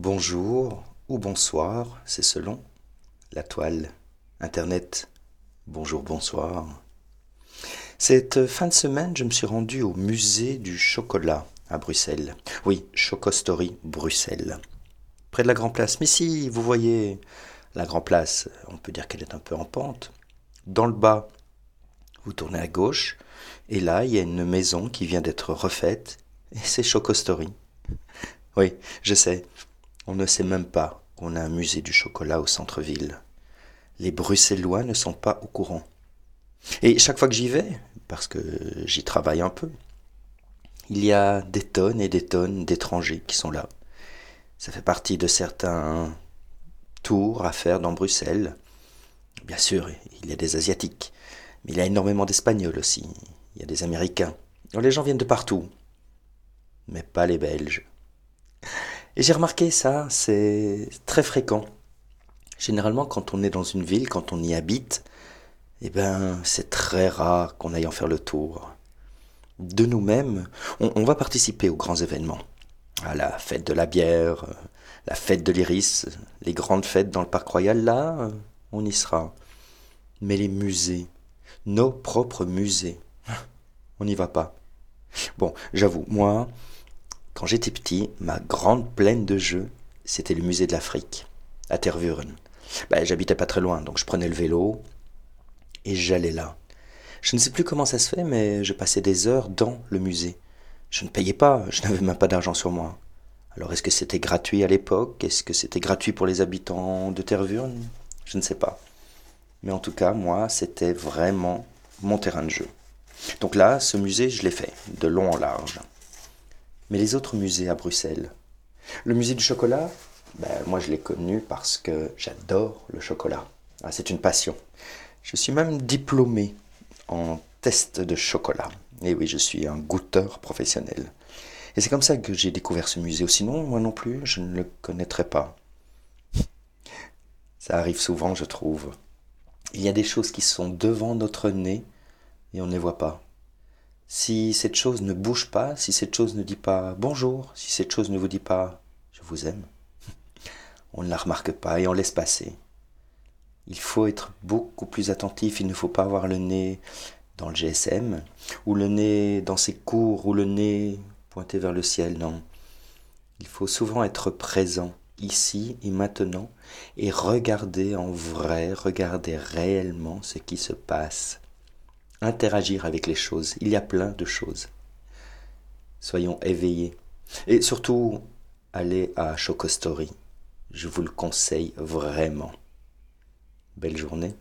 bonjour ou bonsoir, c'est selon. La toile, Internet, bonjour, bonsoir. Cette fin de semaine, je me suis rendu au musée du chocolat à Bruxelles. Oui, Chocostory Bruxelles. Près de la Grand Place. Mais si, vous voyez, la Grand Place, on peut dire qu'elle est un peu en pente. Dans le bas, vous tournez à gauche, et là, il y a une maison qui vient d'être refaite, et c'est Chocostory. Oui, je sais, on ne sait même pas qu'on a un musée du chocolat au centre-ville. Les Bruxellois ne sont pas au courant. Et chaque fois que j'y vais, parce que j'y travaille un peu, il y a des tonnes et des tonnes d'étrangers qui sont là. Ça fait partie de certains tours à faire dans Bruxelles. Bien sûr, il y a des Asiatiques, mais il y a énormément d'Espagnols aussi. Il y a des Américains. Les gens viennent de partout, mais pas les Belges. Et j'ai remarqué ça, c'est très fréquent. Généralement, quand on est dans une ville, quand on y habite, eh ben, c'est très rare qu'on aille en faire le tour. De nous-mêmes, on, va participer aux grands événements. À la fête de la bière, la fête de l'iris, les grandes fêtes dans le parc royal, là, on y sera. Mais les musées, nos propres musées, on n'y va pas. Bon, j'avoue, moi, quand j'étais petit, ma grande plaine de jeux, c'était le musée de l'Afrique, à Tervuren. Ben, J'habitais pas très loin, donc je prenais le vélo et j'allais là. Je ne sais plus comment ça se fait, mais je passais des heures dans le musée. Je ne payais pas, je n'avais même pas d'argent sur moi. Alors est-ce que c'était gratuit à l'époque? Est-ce que c'était gratuit pour les habitants de Tervuren? Je ne sais pas. Mais en tout cas, moi, c'était vraiment mon terrain de jeu. Donc là, ce musée, je l'ai fait, de long en large mais les autres musées à Bruxelles. Le musée du chocolat, ben, moi je l'ai connu parce que j'adore le chocolat. Ah, c'est une passion. Je suis même diplômé en test de chocolat. Et oui, je suis un goûteur professionnel. Et c'est comme ça que j'ai découvert ce musée. Sinon, moi non plus, je ne le connaîtrais pas. Ça arrive souvent, je trouve. Il y a des choses qui sont devant notre nez et on ne les voit pas si cette chose ne bouge pas, si cette chose ne dit pas bonjour, si cette chose ne vous dit pas je vous aime, on ne la remarque pas et on laisse passer. Il faut être beaucoup plus attentif, il ne faut pas avoir le nez dans le GSM, ou le nez dans ses cours, ou le nez pointé vers le ciel, non. Il faut souvent être présent, ici et maintenant, et regarder en vrai, regarder réellement ce qui se passe interagir avec les choses. Il y a plein de choses. Soyons éveillés. Et surtout, allez à Chocostory. Je vous le conseille vraiment. Belle journée.